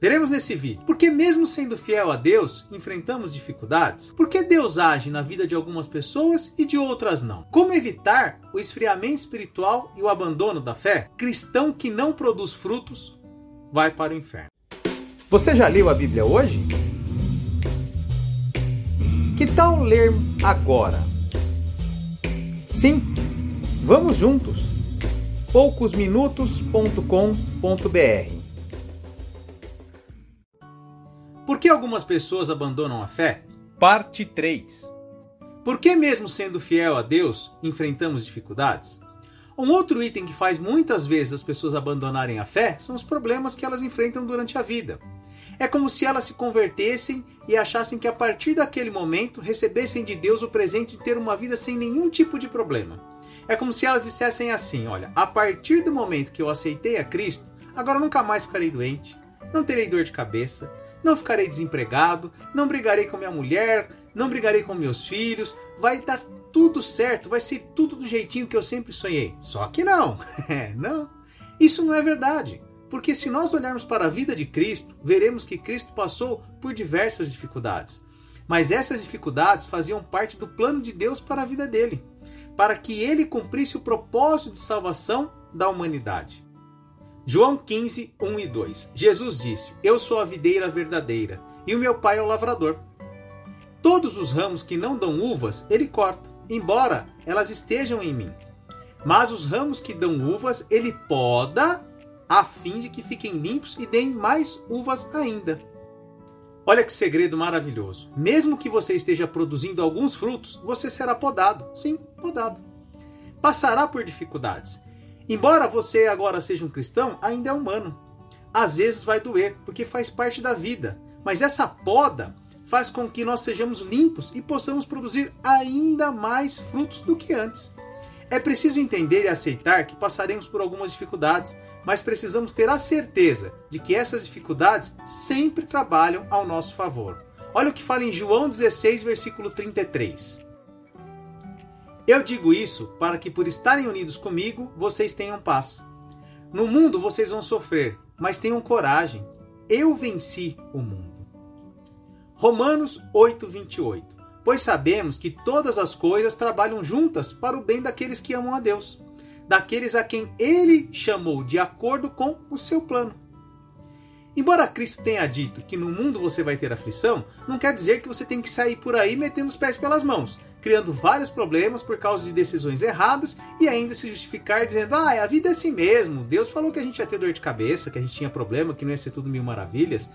Veremos nesse vídeo. Porque mesmo sendo fiel a Deus, enfrentamos dificuldades? Por que Deus age na vida de algumas pessoas e de outras não? Como evitar o esfriamento espiritual e o abandono da fé? Cristão que não produz frutos vai para o inferno. Você já leu a Bíblia hoje? Que tal ler agora? Sim, vamos juntos. poucosminutos.com.br Por que algumas pessoas abandonam a fé? Parte 3 Por que, mesmo sendo fiel a Deus, enfrentamos dificuldades? Um outro item que faz muitas vezes as pessoas abandonarem a fé são os problemas que elas enfrentam durante a vida. É como se elas se convertessem e achassem que a partir daquele momento recebessem de Deus o presente de ter uma vida sem nenhum tipo de problema. É como se elas dissessem assim: Olha, a partir do momento que eu aceitei a Cristo, agora nunca mais ficarei doente, não terei dor de cabeça, não ficarei desempregado, não brigarei com minha mulher, não brigarei com meus filhos, vai dar tudo certo, vai ser tudo do jeitinho que eu sempre sonhei. Só que não, é, não. Isso não é verdade. Porque se nós olharmos para a vida de Cristo, veremos que Cristo passou por diversas dificuldades. Mas essas dificuldades faziam parte do plano de Deus para a vida dele, para que ele cumprisse o propósito de salvação da humanidade. João 15, 1 e 2. Jesus disse: Eu sou a videira verdadeira, e o meu pai é o lavrador. Todos os ramos que não dão uvas, ele corta, embora elas estejam em mim. Mas os ramos que dão uvas, ele poda, a fim de que fiquem limpos e deem mais uvas ainda. Olha que segredo maravilhoso. Mesmo que você esteja produzindo alguns frutos, você será podado. Sim, podado. Passará por dificuldades. Embora você agora seja um cristão, ainda é humano. Às vezes vai doer, porque faz parte da vida. Mas essa poda faz com que nós sejamos limpos e possamos produzir ainda mais frutos do que antes. É preciso entender e aceitar que passaremos por algumas dificuldades, mas precisamos ter a certeza de que essas dificuldades sempre trabalham ao nosso favor. Olha o que fala em João 16, versículo 33. Eu digo isso para que, por estarem unidos comigo, vocês tenham paz. No mundo vocês vão sofrer, mas tenham coragem. Eu venci o mundo. Romanos 8, 28. Pois sabemos que todas as coisas trabalham juntas para o bem daqueles que amam a Deus, daqueles a quem Ele chamou de acordo com o seu plano. Embora Cristo tenha dito que no mundo você vai ter aflição, não quer dizer que você tem que sair por aí metendo os pés pelas mãos, criando vários problemas por causa de decisões erradas e ainda se justificar dizendo: ah, a vida é assim mesmo, Deus falou que a gente ia ter dor de cabeça, que a gente tinha problema, que não ia ser tudo mil maravilhas.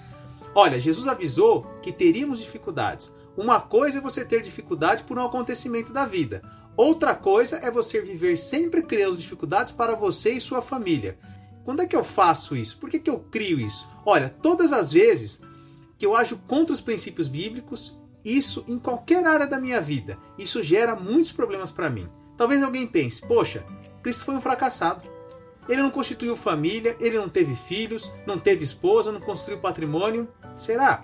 Olha, Jesus avisou que teríamos dificuldades. Uma coisa é você ter dificuldade por um acontecimento da vida. Outra coisa é você viver sempre criando dificuldades para você e sua família. Quando é que eu faço isso? Por que, que eu crio isso? Olha, todas as vezes que eu ajo contra os princípios bíblicos, isso em qualquer área da minha vida, isso gera muitos problemas para mim. Talvez alguém pense: poxa, Cristo foi um fracassado. Ele não constituiu família, ele não teve filhos, não teve esposa, não construiu patrimônio. Será?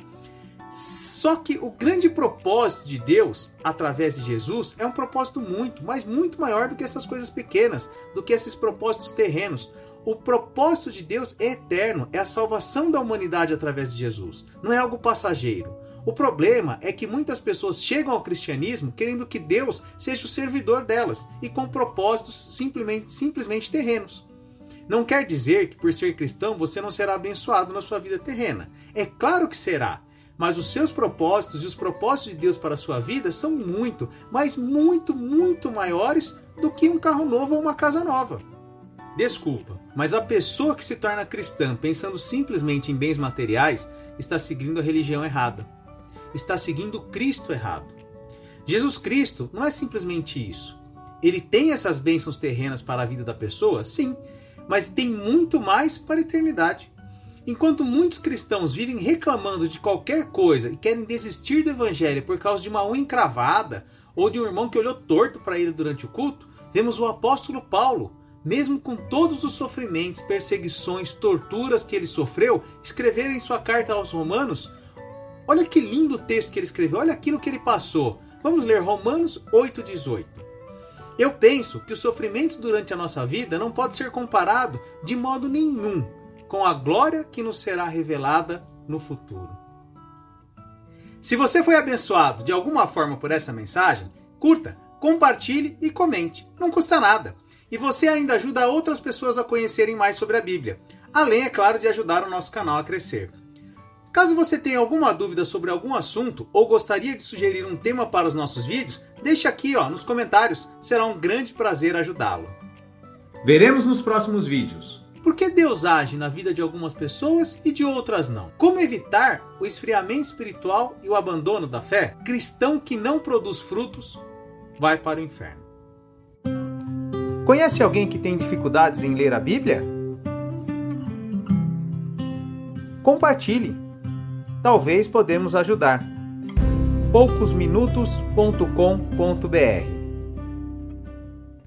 Só que o grande propósito de Deus, através de Jesus, é um propósito muito, mas muito maior do que essas coisas pequenas, do que esses propósitos terrenos. O propósito de Deus é eterno, é a salvação da humanidade através de Jesus, não é algo passageiro. O problema é que muitas pessoas chegam ao cristianismo querendo que Deus seja o servidor delas e com propósitos simplesmente, simplesmente terrenos. Não quer dizer que por ser cristão você não será abençoado na sua vida terrena. É claro que será, mas os seus propósitos e os propósitos de Deus para a sua vida são muito, mas muito, muito maiores do que um carro novo ou uma casa nova. Desculpa, mas a pessoa que se torna cristã pensando simplesmente em bens materiais está seguindo a religião errada. Está seguindo Cristo errado. Jesus Cristo não é simplesmente isso. Ele tem essas bênçãos terrenas para a vida da pessoa? Sim, mas tem muito mais para a eternidade. Enquanto muitos cristãos vivem reclamando de qualquer coisa e querem desistir do evangelho por causa de uma unha encravada ou de um irmão que olhou torto para ele durante o culto, vemos o apóstolo Paulo mesmo com todos os sofrimentos, perseguições, torturas que ele sofreu, escrever em sua carta aos Romanos. Olha que lindo texto que ele escreveu, olha aquilo que ele passou. Vamos ler Romanos 8,18. Eu penso que os sofrimentos durante a nossa vida não pode ser comparado de modo nenhum com a glória que nos será revelada no futuro. Se você foi abençoado de alguma forma por essa mensagem, curta, compartilhe e comente. Não custa nada. E você ainda ajuda outras pessoas a conhecerem mais sobre a Bíblia, além, é claro, de ajudar o nosso canal a crescer. Caso você tenha alguma dúvida sobre algum assunto ou gostaria de sugerir um tema para os nossos vídeos, deixe aqui ó, nos comentários, será um grande prazer ajudá-lo. Veremos nos próximos vídeos. Por que Deus age na vida de algumas pessoas e de outras não? Como evitar o esfriamento espiritual e o abandono da fé? Cristão que não produz frutos vai para o inferno. Conhece alguém que tem dificuldades em ler a Bíblia? Compartilhe. Talvez podemos ajudar. poucosminutos.com.br